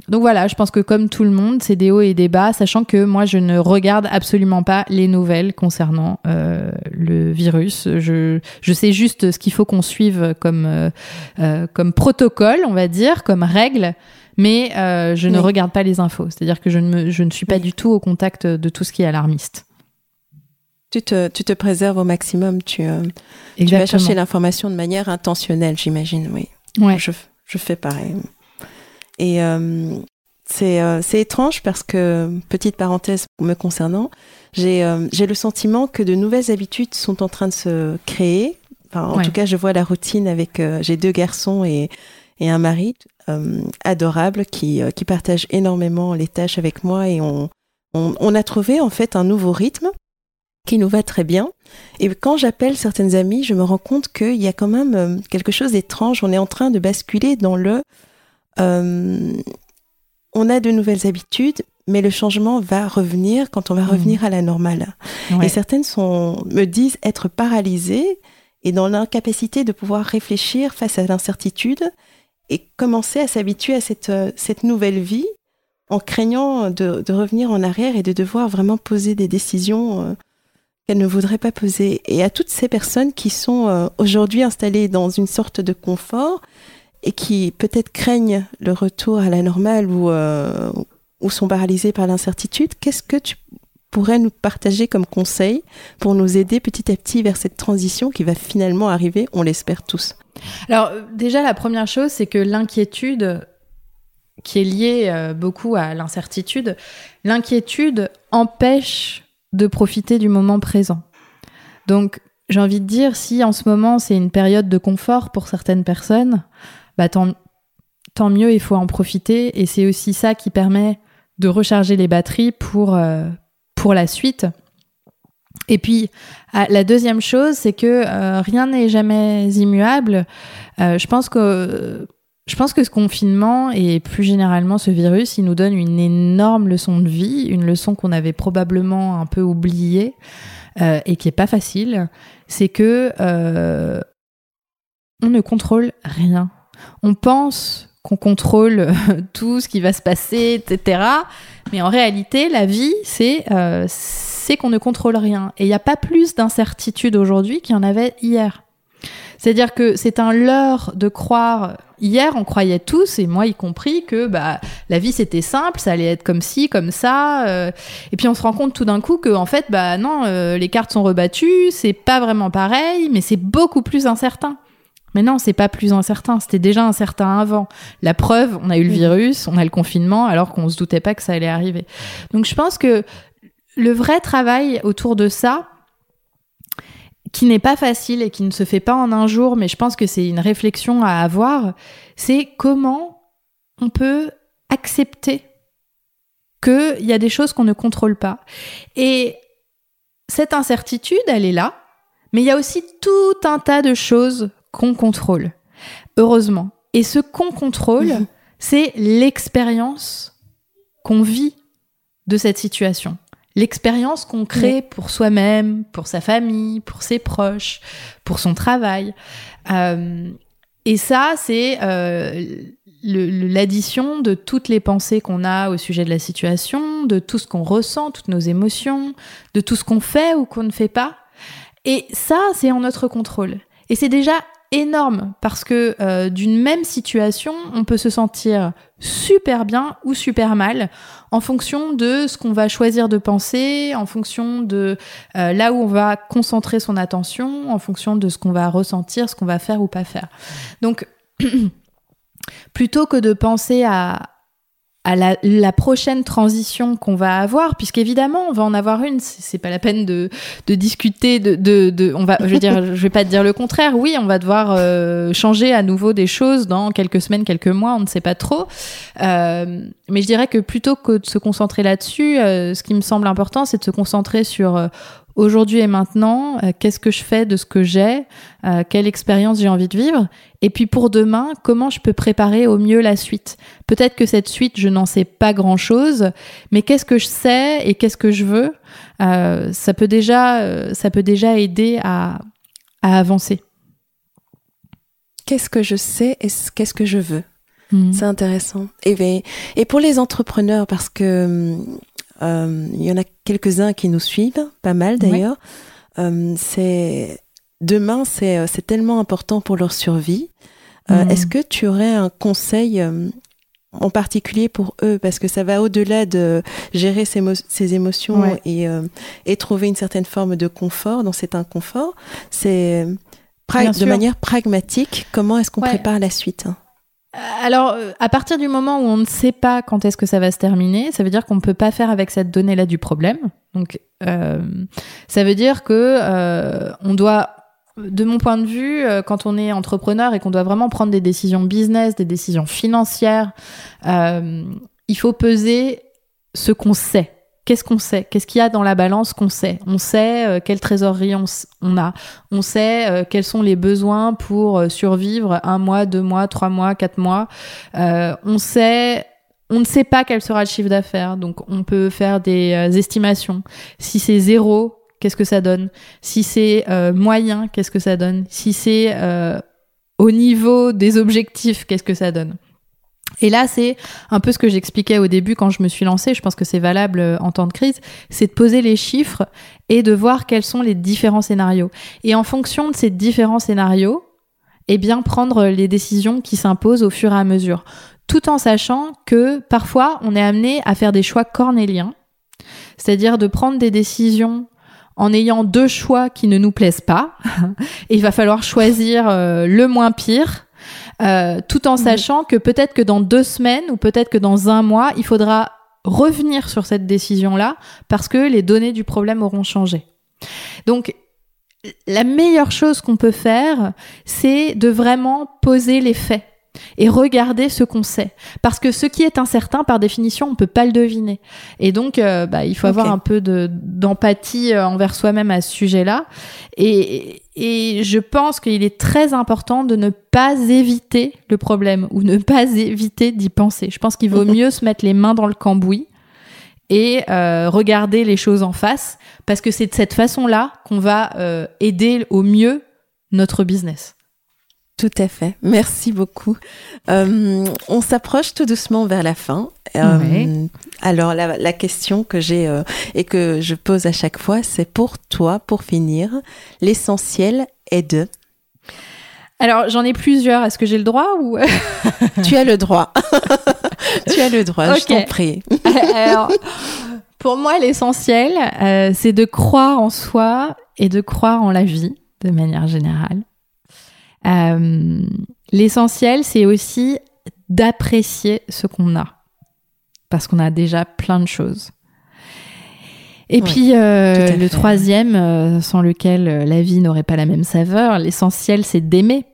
donc voilà je pense que comme tout le monde c'est des hauts et des bas sachant que moi je ne regarde absolument pas les nouvelles concernant le virus. Je je sais juste ce qu'il faut qu'on suive comme comme protocole on va dire comme règle mais je ne regarde pas les infos. C'est-à-dire que je ne, je ne suis pas du tout au contact de tout ce qui est alarmiste. Tu te, tu te préserves au maximum. Tu, tu vas chercher l'information de manière intentionnelle, j'imagine. Oui. Ouais. Je, je fais pareil. Et euh, c'est étrange parce que, petite parenthèse me concernant, euh, j'ai le sentiment que de nouvelles habitudes sont en train de se créer. en tout cas, je vois la routine avec. Euh, j'ai deux garçons et, et un mari adorable qui, qui partage énormément les tâches avec moi et on, on, on, a trouvé en fait un nouveau rythme qui nous va très bien. Et quand j'appelle certaines amies, je me rends compte qu'il y a quand même quelque chose d'étrange. On est en train de basculer dans le on a de nouvelles habitudes, mais le changement va revenir quand on va revenir mmh. à la normale. Et certaines sont, me disent être paralysées et dans l'incapacité de pouvoir réfléchir face à l'incertitude et commencer à s'habituer à cette, euh, nouvelle vie en craignant de, revenir en arrière et de devoir vraiment poser des décisions euh, qu'elles ne voudraient pas poser. Et à toutes ces personnes qui sont euh, aujourd'hui installées dans une sorte de confort, et qui peut-être craignent le retour à la normale ou, ou sont paralysés par l'incertitude, qu'est-ce que tu pourrais nous partager comme conseil pour nous aider petit à petit vers cette transition qui va finalement arriver, on l'espère tous Alors déjà, la première chose, c'est que l'inquiétude qui est liée euh, beaucoup à l'incertitude, l'inquiétude empêche de profiter du moment présent. Donc, j'ai envie de dire, si en ce moment c'est une période de confort pour certaines personnes, bah, tant, tant mieux, il faut en profiter. Et c'est aussi ça qui permet de recharger les batteries pour, euh, pour la suite. Et puis, ah, la deuxième chose, c'est que euh, rien n'est jamais immuable. Euh, je pense que je pense que ce confinement et plus généralement ce virus, il nous donne une énorme leçon de vie, une leçon qu'on avait probablement un peu oubliée et qui est pas facile. C'est que on ne contrôle rien on pense qu'on contrôle <laughs> tout ce qui va se passer, etc. Mais en réalité, la vie, c'est euh, qu'on ne contrôle rien. Et il n'y a pas plus d'incertitude aujourd'hui qu'il y en avait hier. C'est-à-dire que c'est un leurre de croire. Hier, on croyait tous, et moi y compris, que bah, la vie c'était simple, ça allait être comme ci, comme ça. Euh. et puis on se rend compte tout d'un coup que en fait, bah non, euh, les cartes sont rebattues, c'est pas vraiment pareil, mais c'est beaucoup plus incertain. Mais non, c'est pas plus incertain. C'était déjà incertain avant. La preuve, on a eu le virus, on a le confinement, alors qu'on se doutait pas que ça allait arriver. Donc je pense que le vrai travail autour de ça, qui n'est pas facile et qui ne se fait pas en un jour, mais je pense que c'est une réflexion à avoir, c'est comment on peut accepter qu'il y a des choses qu'on ne contrôle pas. Et cette incertitude, elle est là, mais il y a aussi tout un tas de choses qu'on contrôle. Heureusement. Et ce qu'on contrôle, mhm. c'est l'expérience qu'on vit de cette situation. L'expérience qu'on crée pour soi-même, pour sa famille, pour ses proches, pour son travail. Euh, et ça, c'est euh, l'addition de toutes les pensées qu'on a au sujet de la situation, de tout ce qu'on ressent, toutes nos émotions, de tout ce qu'on fait ou qu'on ne fait pas. Et ça, c'est en notre contrôle. Et c'est déjà énorme parce que euh, d'une même situation, on peut se sentir super bien ou super mal en fonction de ce qu'on va choisir de penser, en fonction de euh, là où on va concentrer son attention, en fonction de ce qu'on va ressentir, ce qu'on va faire ou pas faire. Donc, <clears throat> plutôt que de penser à, à la, prochaine transition qu'on va avoir, puisqu'évidemment on va en avoir une. C'est pas la peine de, de discuter. De, de, de, on va, je veux dire, je vais pas te dire le contraire. Oui, on va devoir euh, changer à nouveau des choses dans quelques semaines, quelques mois, on ne sait pas trop. Euh, mais je dirais que plutôt que de se concentrer là-dessus, euh, ce qui me semble important, c'est de se concentrer sur euh, aujourd'hui et maintenant, euh, qu'est-ce que je fais de ce que j'ai, euh, quelle expérience j'ai envie de vivre, et puis pour demain, comment je peux préparer au mieux la suite. Peut-être que cette suite, je n'en sais pas grand-chose, mais qu'est-ce que je sais et qu'est-ce que je veux, euh, ça peut déjà, ça peut déjà aider à, à avancer. Qu'est-ce que je sais et qu'est-ce que je veux? Mmh. C'est intéressant. Et, et pour les entrepreneurs, parce que hum, il y en a quelques-uns qui nous suivent, pas mal d'ailleurs. Euh, c'est demain, c'est c'est tellement important pour leur survie. Euh, mm. Est-ce que tu aurais un conseil en particulier pour eux? Parce que ça va au-delà de gérer ses, émotions et, euh, et, trouver une certaine forme de confort dans cet inconfort. C'est de manière pragmatique comment est-ce qu'on prépare la suite hein? Alors, euh, à partir du moment où on ne sait pas quand est-ce que ça va se terminer, ça veut dire qu'on ne peut pas faire avec cette donnée-là du problème. Donc, euh, ça veut dire que euh, on doit, de mon point de vue, quand on est entrepreneur et qu'on doit vraiment prendre des décisions business, des décisions financières, il faut peser ce qu'on sait. Qu'est-ce qu'on sait? Qu'est-ce qu'il y a dans la balance qu'on sait? On sait euh, quelle trésorerie on, a. On sait euh, quels sont les besoins pour euh, survivre un mois, deux mois, trois mois, quatre mois. on sait on ne sait pas quel sera le chiffre d'affaires, donc on peut faire des estimations. Si c'est zéro, qu'est-ce que ça donne? Si c'est moyen, qu'est-ce que ça donne? Si c'est au niveau des objectifs, qu'est-ce que ça donne? Et là, c'est un peu ce que j'expliquais au début quand je me suis lancée, je pense que c'est valable euh, en temps de crise, c'est de poser les chiffres et de voir quels sont les différents scénarios. Et en fonction de ces différents scénarios, eh bien prendre les décisions qui s'imposent au fur et à mesure, tout en sachant que parfois on est amené à faire des choix cornéliens, c'est-à-dire de prendre des décisions en ayant deux choix qui ne nous plaisent pas, et <laughs> il va falloir choisir euh, le moins pire euh, tout en mhm. sachant que peut-être que dans deux semaines ou peut-être que dans un mois, il faudra revenir sur cette décision-là parce que les données du problème auront changé. Donc, la meilleure chose qu'on peut faire, c'est de vraiment poser les faits et regarder ce qu'on sait. Parce que ce qui est incertain, par définition, on peut pas le deviner. Et donc, euh, bah, il faut avoir un peu d'empathie euh, envers soi-même à ce sujet-là. Et, et je pense qu'il est très important de ne pas éviter le problème ou ne pas éviter d'y penser. Je pense qu'il vaut mieux se mettre les mains dans le cambouis et euh, regarder les choses en face parce que c'est de cette façon-là qu'on va aider au mieux notre business. Tout à fait. Merci beaucoup. Euh, on s'approche tout doucement vers la fin. Euh, alors la, question que j'ai euh, et que je pose à chaque fois, c'est pour toi, pour finir, l'essentiel est de. Alors j'en ai plusieurs. Est-ce que j'ai le droit ou? <laughs> Tu as le droit. <laughs> tu as le droit. Je t'en prie. <laughs> alors, pour moi, l'essentiel, c'est de croire en soi et de croire en la vie de manière générale. Euh, l'essentiel, c'est aussi d'apprécier ce qu'on a, parce qu'on a déjà plein de choses. Et puis euh, le troisième, euh, sans lequel la vie n'aurait pas la même saveur, l'essentiel, c'est d'aimer.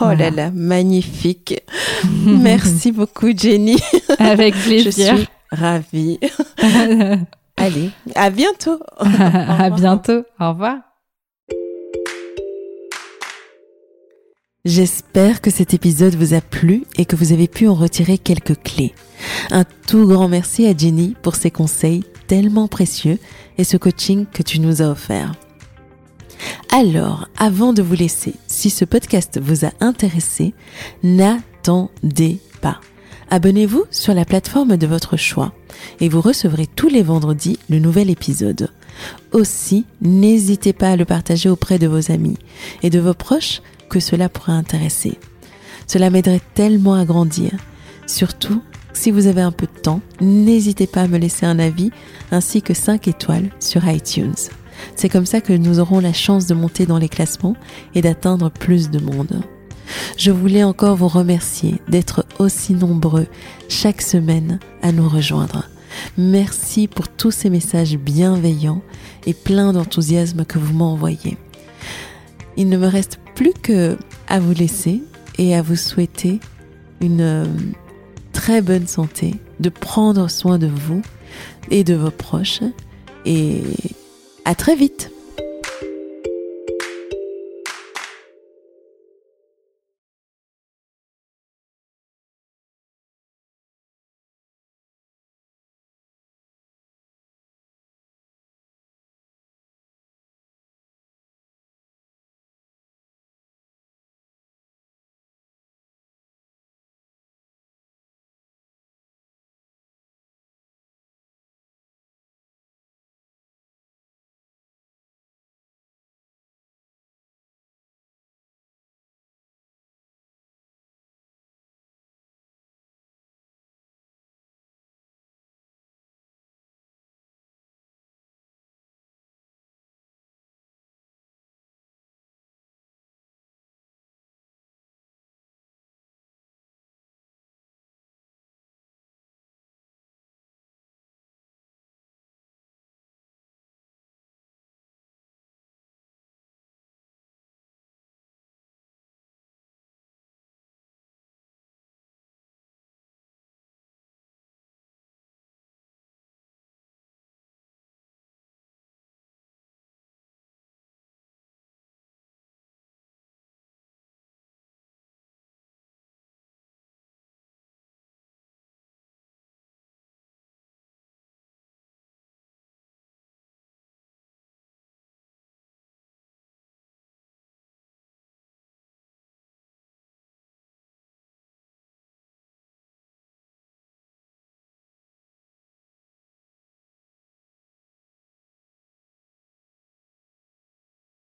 Oh là là, magnifique. <laughs> Merci beaucoup, Jenny. Avec plaisir. <laughs> Je suis ravie. <laughs> Allez, à bientôt. à bientôt. Au revoir. J'espère que cet épisode vous a plu et que vous avez pu en retirer quelques clés. Un tout grand merci à Jenny pour ses conseils tellement précieux et ce coaching que tu nous as offert. Alors, avant de vous laisser, si ce podcast vous a intéressé, n'attendez pas. Abonnez-vous sur la plateforme de votre choix et vous recevrez tous les vendredis le nouvel épisode. Aussi, n'hésitez pas à le partager auprès de vos amis et de vos proches que cela pourrait intéresser. Cela m'aiderait tellement à grandir. Surtout, si vous avez un peu de temps, n'hésitez pas à me laisser un avis ainsi que 5 étoiles sur iTunes. C'est comme ça que nous aurons la chance de monter dans les classements et d'atteindre plus de monde. Je voulais encore vous remercier d'être aussi nombreux chaque semaine à nous rejoindre. Merci pour tous ces messages bienveillants et pleins d'enthousiasme que vous m'envoyez. Il ne me reste plus que à vous laisser et à vous souhaiter une euh, très bonne santé, de prendre soin de vous et de vos proches. Et à très vite